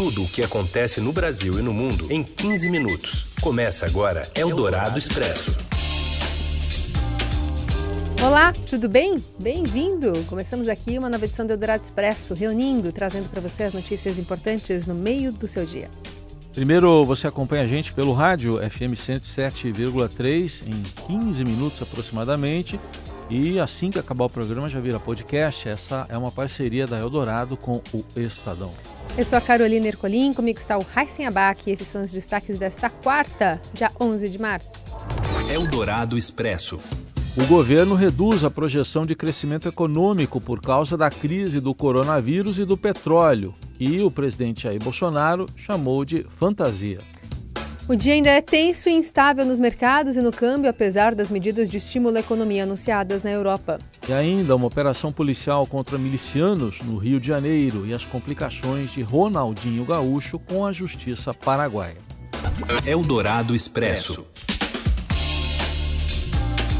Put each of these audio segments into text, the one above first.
Tudo o que acontece no Brasil e no mundo em 15 minutos. Começa agora Eldorado Expresso. Olá, tudo bem? Bem-vindo! Começamos aqui uma nova edição do Eldorado Expresso, reunindo, trazendo para você as notícias importantes no meio do seu dia. Primeiro, você acompanha a gente pelo rádio FM 107,3 em 15 minutos aproximadamente. E assim que acabar o programa já vira podcast. Essa é uma parceria da Eldorado com o Estadão. Eu sou a Carolina Ercolim, comigo está o Heisen Abac e esses são os destaques desta quarta, dia 11 de março. Eldorado Expresso. O governo reduz a projeção de crescimento econômico por causa da crise do coronavírus e do petróleo, que o presidente Jair Bolsonaro chamou de fantasia. O dia ainda é tenso e instável nos mercados e no câmbio, apesar das medidas de estímulo à economia anunciadas na Europa. E ainda uma operação policial contra milicianos no Rio de Janeiro e as complicações de Ronaldinho Gaúcho com a justiça paraguaia. Eldorado Expresso.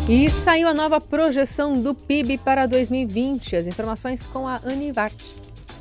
E saiu a nova projeção do PIB para 2020. As informações com a Anivart.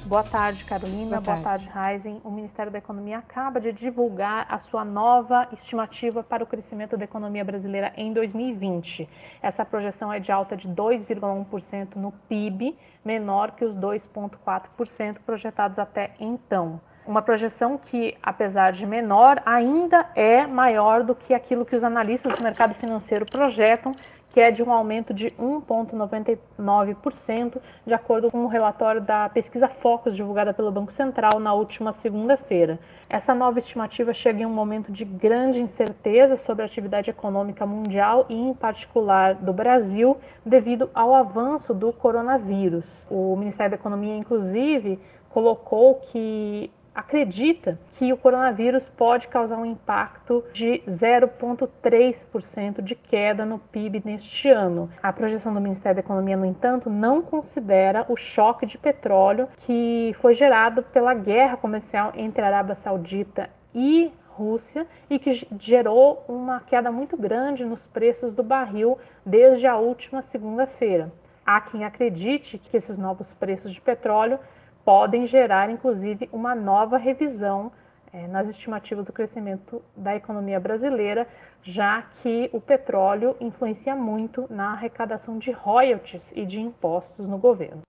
Boa tarde, Carolina. Boa tarde, Boa tarde Heisen. O Ministério da Economia acaba de divulgar a sua nova estimativa para o crescimento da economia brasileira em 2020. Essa projeção é de alta de 2,1% no PIB, menor que os 2,4% projetados até então uma projeção que, apesar de menor, ainda é maior do que aquilo que os analistas do mercado financeiro projetam, que é de um aumento de 1,99%, de acordo com o relatório da pesquisa Focus divulgada pelo Banco Central na última segunda-feira. Essa nova estimativa chega em um momento de grande incerteza sobre a atividade econômica mundial e, em particular, do Brasil, devido ao avanço do coronavírus. O Ministério da Economia, inclusive, colocou que acredita que o coronavírus pode causar um impacto de 0,3% de queda no PIB neste ano. A projeção do Ministério da Economia, no entanto, não considera o choque de petróleo que foi gerado pela guerra comercial entre a Arábia Saudita e Rússia e que gerou uma queda muito grande nos preços do barril desde a última segunda-feira. Há quem acredite que esses novos preços de petróleo podem gerar, inclusive, uma nova revisão é, nas estimativas do crescimento da economia brasileira, já que o petróleo influencia muito na arrecadação de royalties e de impostos no governo.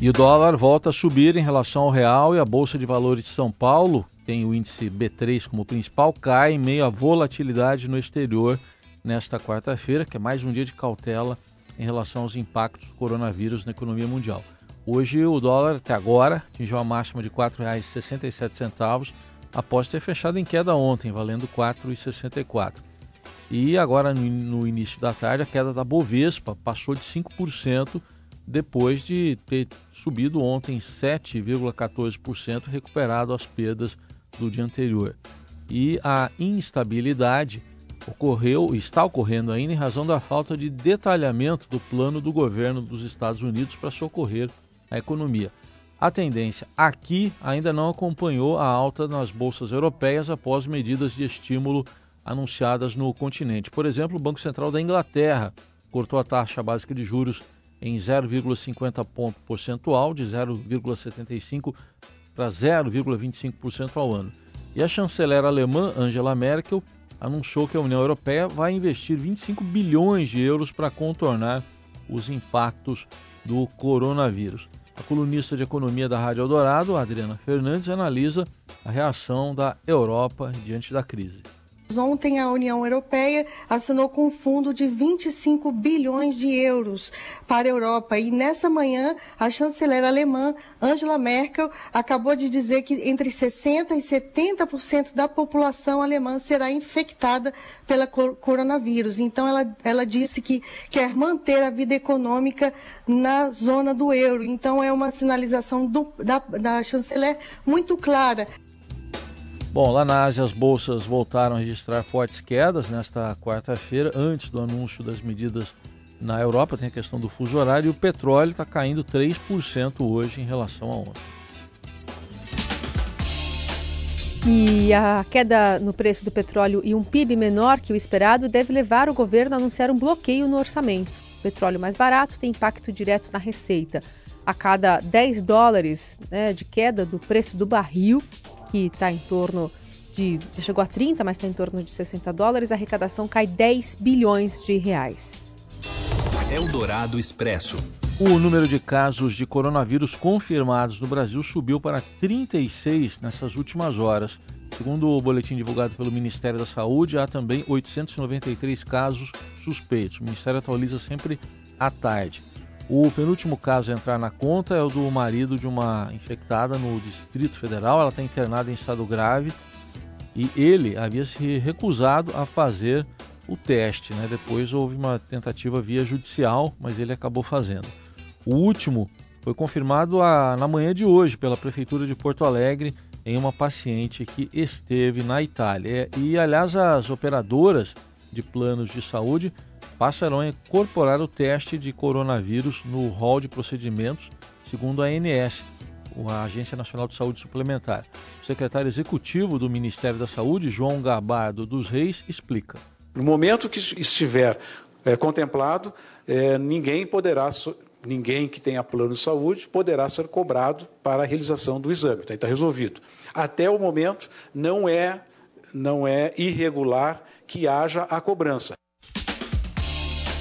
E o dólar volta a subir em relação ao real e a Bolsa de Valores de São Paulo, tem o índice B3 como principal, cai em meio à volatilidade no exterior nesta quarta-feira, que é mais um dia de cautela em relação aos impactos do coronavírus na economia mundial. Hoje o dólar até agora atingiu a máxima de R$ 4,67 após ter fechado em queda ontem, valendo R$ 4,64. E agora no, início da tarde a queda da Bovespa passou de 5% depois de ter subido ontem 7,14%, recuperado as perdas do dia anterior. E a instabilidade ocorreu, está ocorrendo ainda em razão da falta de detalhamento do plano do governo dos Estados Unidos para socorrer a economia. A tendência aqui ainda não acompanhou a alta nas bolsas europeias após medidas de estímulo anunciadas no continente. Por exemplo, o Banco Central da Inglaterra cortou a taxa básica de juros em 0,50 ponto percentual, de 0,75 para 0,25% ao ano. E a chanceler alemã Angela Merkel anunciou que a União Europeia vai investir 25 bilhões de euros para contornar os impactos do coronavírus. A colunista de economia da Rádio Eldorado, Adriana Fernandes, analisa a reação da Europa diante da crise. Ontem, a União Europeia assinou com um fundo de 25 bilhões de euros para a Europa. E nessa manhã, a chanceler alemã, Angela Merkel, acabou de dizer que entre 60% e 70% da população alemã será infectada pela coronavírus. Então, ela, ela disse que quer manter a vida econômica na zona do euro. Então, é uma sinalização do, da, da chanceler muito clara. Bom, lá na Ásia as bolsas voltaram a registrar fortes quedas nesta quarta-feira, antes do anúncio das medidas na Europa, tem a questão do fuso horário, e o petróleo está caindo 3% hoje em relação a ontem. E a queda no preço do petróleo e um PIB menor que o esperado deve levar o governo a anunciar um bloqueio no orçamento. O petróleo mais barato tem impacto direto na receita. a cada 10 dólares né, de queda do preço do barril, que está em torno de. já chegou a 30, mas está em torno de 60 dólares, a arrecadação cai 10 bilhões de reais. Eldorado Expresso. O número de casos de coronavírus confirmados no Brasil subiu para 36 nessas últimas horas. Segundo o boletim divulgado pelo Ministério da Saúde, há também 893 casos suspeitos. O Ministério atualiza sempre à tarde. O penúltimo caso a entrar na conta é o do marido de uma infectada no Distrito Federal. Ela está internada em estado grave e ele havia se recusado a fazer o teste. Né? Depois houve uma tentativa via judicial, mas ele acabou fazendo. O último foi confirmado a, na manhã de hoje pela Prefeitura de Porto Alegre em uma paciente que esteve na Itália. E, aliás, as operadoras de planos de saúde passarão a incorporar o teste de coronavírus no rol de procedimentos, segundo a ANS, a Agência Nacional de Saúde Suplementar. O secretário executivo do Ministério da Saúde, João Gabardo dos Reis, explica. No momento que estiver é, contemplado, é, ninguém poderá, ninguém que tenha plano de saúde poderá ser cobrado para a realização do exame. Está tá resolvido. Até o momento, não é, não é irregular que haja a cobrança.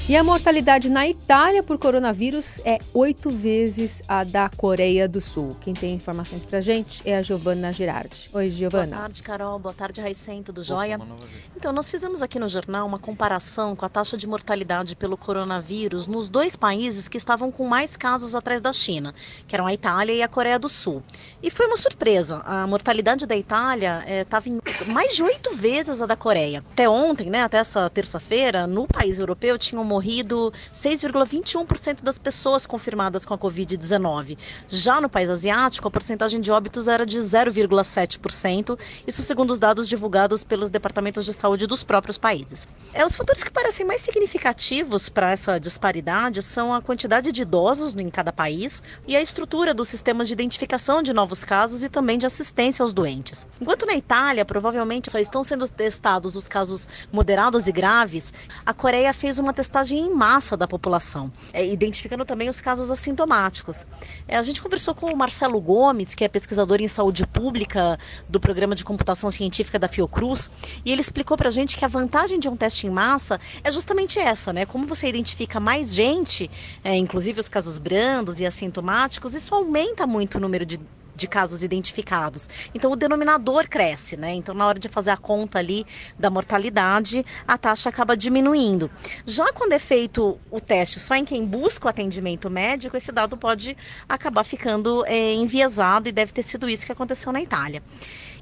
E a mortalidade na Itália por coronavírus é oito vezes a da Coreia do Sul. Quem tem informações pra gente é a Giovana Girardi. Oi, Giovana. Boa tarde, Carol. Boa tarde, Raicen. Tudo jóia? Então, nós fizemos aqui no jornal uma comparação com a taxa de mortalidade pelo coronavírus nos dois países que estavam com mais casos atrás da China, que eram a Itália e a Coreia do Sul. E foi uma surpresa. A mortalidade da Itália estava eh, em mais de oito vezes a da Coreia. Até ontem, né, até essa terça-feira, no país europeu tinham morrido 6,21% das pessoas confirmadas com a Covid-19. Já no país asiático, a porcentagem de óbitos era de 0,7%, isso segundo os dados divulgados pelos departamentos de saúde dos próprios países. É, os fatores que parecem mais significativos para essa disparidade são a quantidade de idosos em cada país e a estrutura dos sistemas de identificação de novos casos e também de assistência aos doentes. Enquanto na Itália, provavelmente só estão sendo testados os casos moderados e graves, a Coreia fez uma testagem testagem em massa da população, é, identificando também os casos assintomáticos. É, a gente conversou com o Marcelo Gomes, que é pesquisador em saúde pública do programa de computação científica da Fiocruz, e ele explicou para a gente que a vantagem de um teste em massa é justamente essa, né? Como você identifica mais gente, é, inclusive os casos brandos e assintomáticos, isso aumenta muito o número de de casos identificados. Então o denominador cresce, né? Então na hora de fazer a conta ali da mortalidade, a taxa acaba diminuindo. Já quando é feito o teste só em quem busca o atendimento médico, esse dado pode acabar ficando é, enviesado e deve ter sido isso que aconteceu na Itália.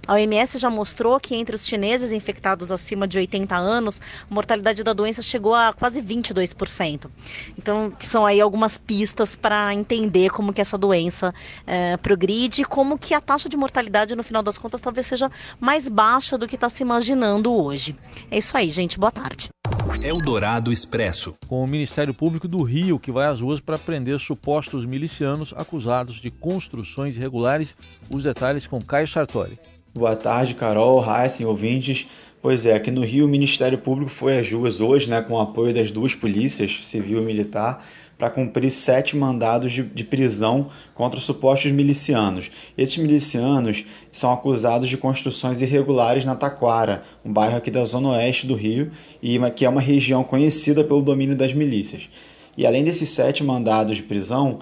A OMS já mostrou que entre os chineses infectados acima de 80 anos, a mortalidade da doença chegou a quase 22%. Então, são aí algumas pistas para entender como que essa doença é, progride e como que a taxa de mortalidade, no final das contas, talvez seja mais baixa do que está se imaginando hoje. É isso aí, gente. Boa tarde. Eldorado Expresso. Com o Ministério Público do Rio, que vai às ruas para prender supostos milicianos acusados de construções irregulares. Os detalhes com Caio Sartori. Boa tarde, Carol, Heisen, ouvintes. Pois é, aqui no Rio o Ministério Público foi às ruas hoje, né, com o apoio das duas polícias, civil e militar, para cumprir sete mandados de, de, prisão contra supostos milicianos. Esses milicianos são acusados de construções irregulares na Taquara, um bairro aqui da zona oeste do Rio, e que é uma região conhecida pelo domínio das milícias. E além desses sete mandados de prisão,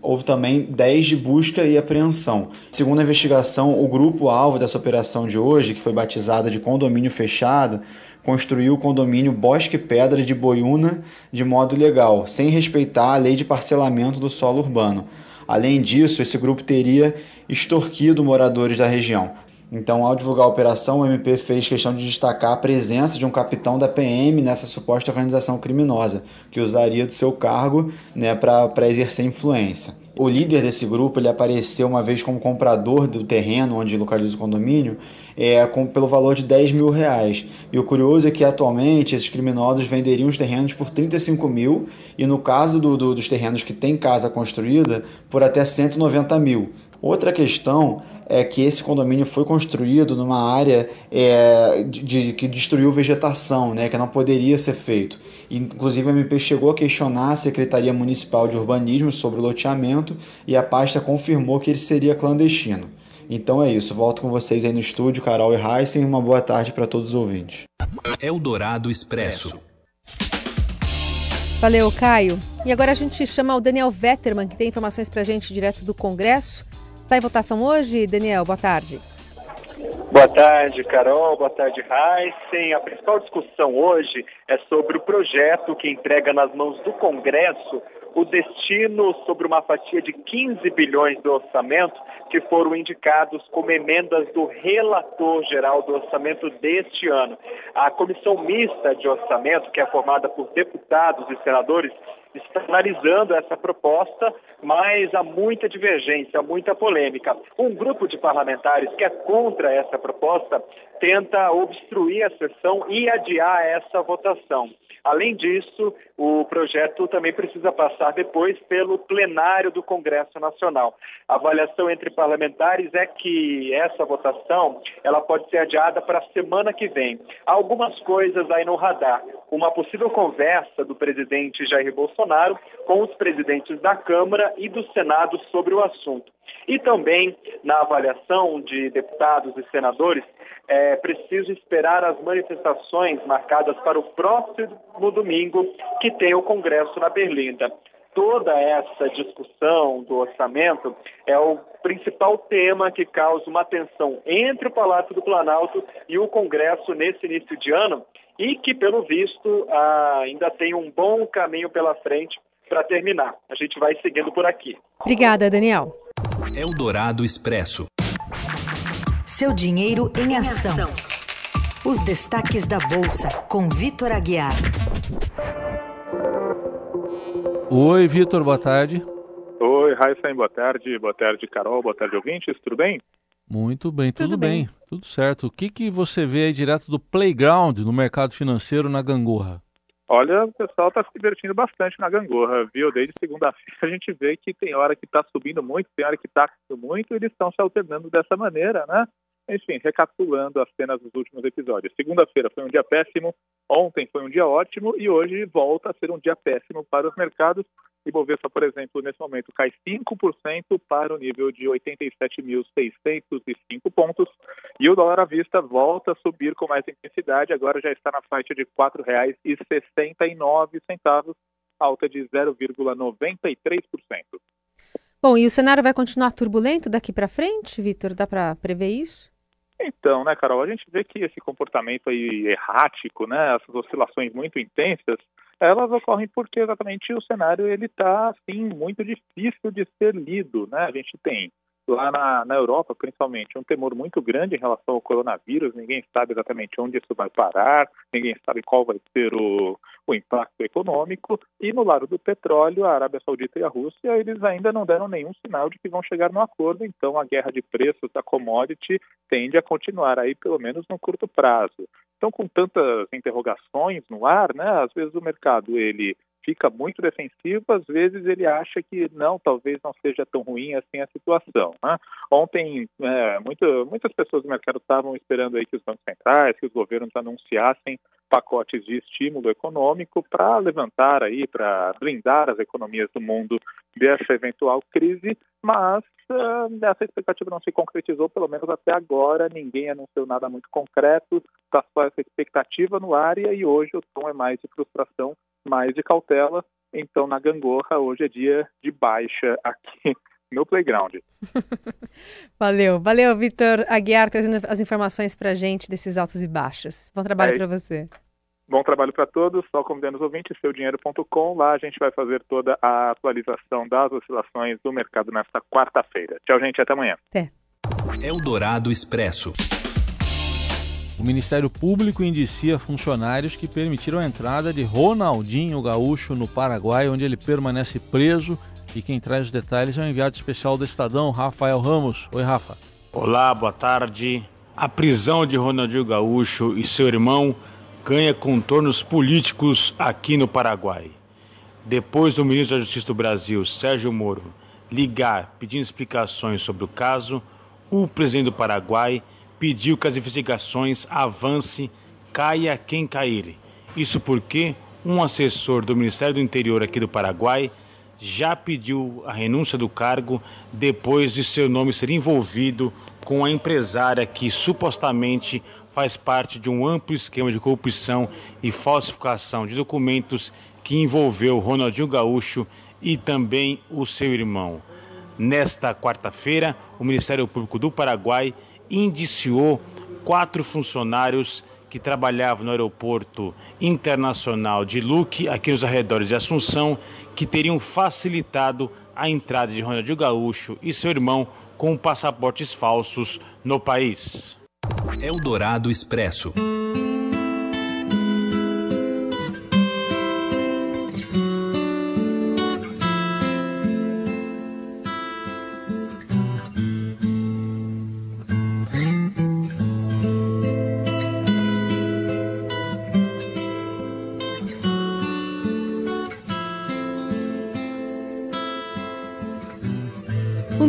houve também 10 de busca e apreensão. Segundo a investigação, o grupo-alvo dessa operação de hoje, que foi batizada de condomínio fechado, construiu o condomínio Bosque Pedra de Boiúna de modo legal, sem respeitar a lei de parcelamento do solo urbano. Além disso, esse grupo teria extorquido moradores da região. Então, ao divulgar a operação, o MP fez questão de destacar a presença de um capitão da PM nessa suposta organização criminosa, que usaria do seu cargo né, para exercer influência. O líder desse grupo ele apareceu uma vez como comprador do terreno onde localiza o condomínio é, com, pelo valor de 10 mil reais. E o curioso é que atualmente esses criminosos venderiam os terrenos por 35 mil e no caso do, do, dos terrenos que tem casa construída, por até 190 mil. Outra questão é que esse condomínio foi construído numa área é, de, de, que destruiu vegetação, né, que não poderia ser feito. Inclusive, a MP chegou a questionar a Secretaria Municipal de Urbanismo sobre o loteamento e a pasta confirmou que ele seria clandestino. Então é isso, volto com vocês aí no estúdio, Carol e Heisen. Uma boa tarde para todos os ouvintes. Eldorado Expresso. Valeu, Caio. E agora a gente chama o Daniel Vetterman, que tem informações para a gente direto do Congresso. Está em votação hoje, Daniel? Boa tarde. Boa tarde, Carol. Boa tarde, Heisen. A principal discussão hoje é sobre o projeto que entrega nas mãos do Congresso o destino sobre uma fatia de 15 bilhões do orçamento que foram indicados como emendas do relator geral do orçamento deste ano. A comissão mista de orçamento, que é formada por deputados e senadores, está analisando essa proposta, mas há muita divergência, muita polêmica. Um grupo de parlamentares que é contra essa proposta tenta obstruir a sessão e adiar essa votação. Além disso, o projeto também precisa passar depois pelo plenário do Congresso Nacional. A avaliação entre parlamentares é que essa votação ela pode ser adiada para a semana que vem. Há algumas coisas aí no radar. Uma possível conversa do presidente Jair Bolsonaro com os presidentes da Câmara e do Senado sobre o assunto. E também, na avaliação de deputados e senadores, é preciso esperar as manifestações marcadas para o próximo domingo, que tem o Congresso na Berlinda. Toda essa discussão do orçamento é o principal tema que causa uma tensão entre o Palácio do Planalto e o Congresso nesse início de ano e que, pelo visto, ainda tem um bom caminho pela frente para terminar. A gente vai seguindo por aqui. Obrigada, Daniel. Eldorado Expresso. Seu dinheiro em ação. Os destaques da Bolsa, com Vitor Aguiar. Oi, Vitor, boa tarde. Oi, Raíssa, boa tarde. Boa tarde, Carol. Boa tarde, ouvintes. Tudo bem? Muito bem, tudo, tudo bem. bem. Tudo certo. O que, que você vê aí direto do playground no mercado financeiro na Gangorra? Olha, o pessoal está se divertindo bastante na gangorra, viu? Desde segunda-feira a gente vê que tem hora que está subindo muito, tem hora que está subindo muito, e eles estão se alternando dessa maneira, né? Enfim, recapitulando as cenas dos últimos episódios. Segunda-feira foi um dia péssimo, ontem foi um dia ótimo e hoje volta a ser um dia péssimo para os mercados. Ibovespa, por exemplo, nesse momento cai 5% para o nível de 87.605 pontos e o dólar à vista volta a subir com mais intensidade, agora já está na faixa de R$ 4,69, alta de 0,93%. Bom, e o cenário vai continuar turbulento daqui para frente, Vitor? Dá para prever isso? Então, né, Carol, a gente vê que esse comportamento aí errático, né, essas oscilações muito intensas, elas ocorrem porque exatamente o cenário ele está assim muito difícil de ser lido, né? A gente tem lá na, na Europa, principalmente, um temor muito grande em relação ao coronavírus. Ninguém sabe exatamente onde isso vai parar, ninguém sabe qual vai ser o, o impacto econômico. E no lado do petróleo, a Arábia Saudita e a Rússia, eles ainda não deram nenhum sinal de que vão chegar no acordo. Então, a guerra de preços da commodity tende a continuar aí, pelo menos no curto prazo. Então, com tantas interrogações no ar, né, às vezes o mercado ele fica muito defensivo, às vezes ele acha que não, talvez não seja tão ruim assim a situação. Né? Ontem, é, muito, muitas pessoas do mercado estavam esperando aí que os bancos centrais, que os governos anunciassem pacotes de estímulo econômico para levantar aí, para blindar as economias do mundo dessa eventual crise, mas uh, essa expectativa não se concretizou, pelo menos até agora, ninguém anunciou nada muito concreto, está só essa expectativa no ar e hoje o tom é mais de frustração mais de cautela. Então, na gangorra, hoje é dia de baixa aqui no playground. valeu, valeu, Vitor Aguiar, trazendo as informações para a gente desses altos e baixos. Bom trabalho é, para você. Bom trabalho para todos. Só convidando os ouvintes, seudinheiro.com. Lá a gente vai fazer toda a atualização das oscilações do mercado nesta quarta-feira. Tchau, gente. Até amanhã. Até. Eldorado Expresso. O Ministério Público indicia funcionários que permitiram a entrada de Ronaldinho Gaúcho no Paraguai, onde ele permanece preso. E quem traz os detalhes é o enviado especial do Estadão, Rafael Ramos. Oi, Rafa. Olá, boa tarde. A prisão de Ronaldinho Gaúcho e seu irmão ganha contornos políticos aqui no Paraguai. Depois do ministro da Justiça do Brasil, Sérgio Moro, ligar pedindo explicações sobre o caso, o presidente do Paraguai pediu que as investigações avancem, caia quem cair. Isso porque um assessor do Ministério do Interior aqui do Paraguai já pediu a renúncia do cargo depois de seu nome ser envolvido com a empresária que supostamente faz parte de um amplo esquema de corrupção e falsificação de documentos que envolveu Ronaldinho Gaúcho e também o seu irmão. Nesta quarta-feira, o Ministério Público do Paraguai indiciou quatro funcionários que trabalhavam no aeroporto internacional de Luque, aqui nos arredores de Assunção, que teriam facilitado a entrada de Ronaldinho Gaúcho e seu irmão com passaportes falsos no país. Eldorado Expresso.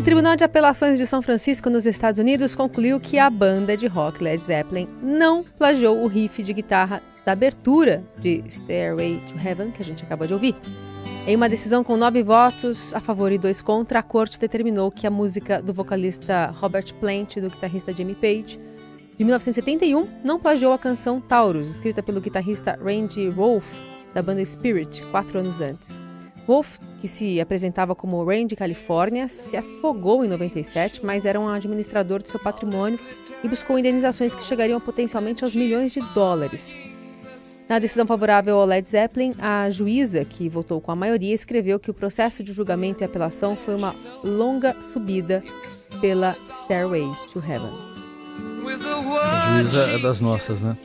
Tribunal de Apelações de São Francisco, nos Estados Unidos, concluiu que a banda de rock Led Zeppelin não plagiou o riff de guitarra da abertura de Stairway to Heaven, que a gente acabou de ouvir. Em uma decisão com nove votos a favor e dois contra, a corte determinou que a música do vocalista Robert Plant e do guitarrista Jimmy Page, de 1971, não plagiou a canção Taurus, escrita pelo guitarrista Randy Wolf, da banda Spirit, quatro anos antes. Wolf, que se apresentava como Randy Califórnia, se afogou em 97, mas era um administrador de seu patrimônio e buscou indenizações que chegariam potencialmente aos milhões de dólares. Na decisão favorável ao Led Zeppelin, a juíza, que votou com a maioria, escreveu que o processo de julgamento e apelação foi uma longa subida pela Stairway to Heaven. A juíza é das nossas, né?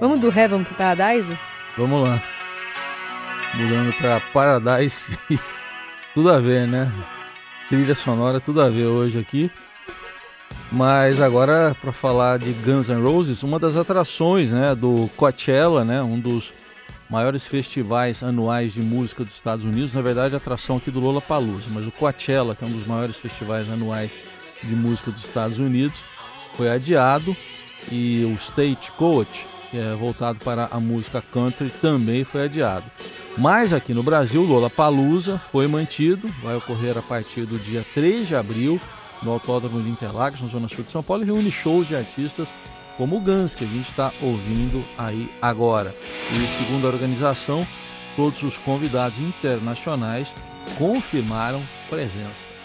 Vamos do Heaven pro Paradise? Vamos lá mudando para Paradise. tudo a ver, né? Trilha sonora, tudo a ver hoje aqui. Mas agora para falar de Guns N' Roses, uma das atrações, né, do Coachella, né, um dos maiores festivais anuais de música dos Estados Unidos, na verdade atração aqui do Lollapalooza, mas o Coachella, que é um dos maiores festivais anuais de música dos Estados Unidos, foi adiado e o Stagecoach, que é voltado para a música country, também foi adiado. Mas aqui no Brasil, Lola Palusa foi mantido, vai ocorrer a partir do dia 3 de abril no Autódromo de Interlagos, na Zona Sul de São Paulo, e reúne shows de artistas como o Guns, que a gente está ouvindo aí agora. E segundo a organização, todos os convidados internacionais confirmaram presença.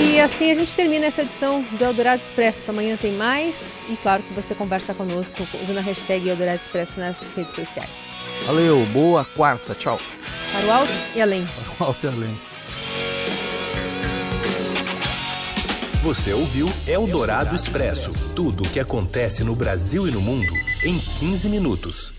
E assim a gente termina essa edição do Eldorado Expresso. Amanhã tem mais e claro que você conversa conosco usando a hashtag Eldorado Expresso nas redes sociais. Valeu, boa quarta, tchau. Para o alto e além. Para o alto e além. Você ouviu Eldorado Expresso tudo o que acontece no Brasil e no mundo em 15 minutos.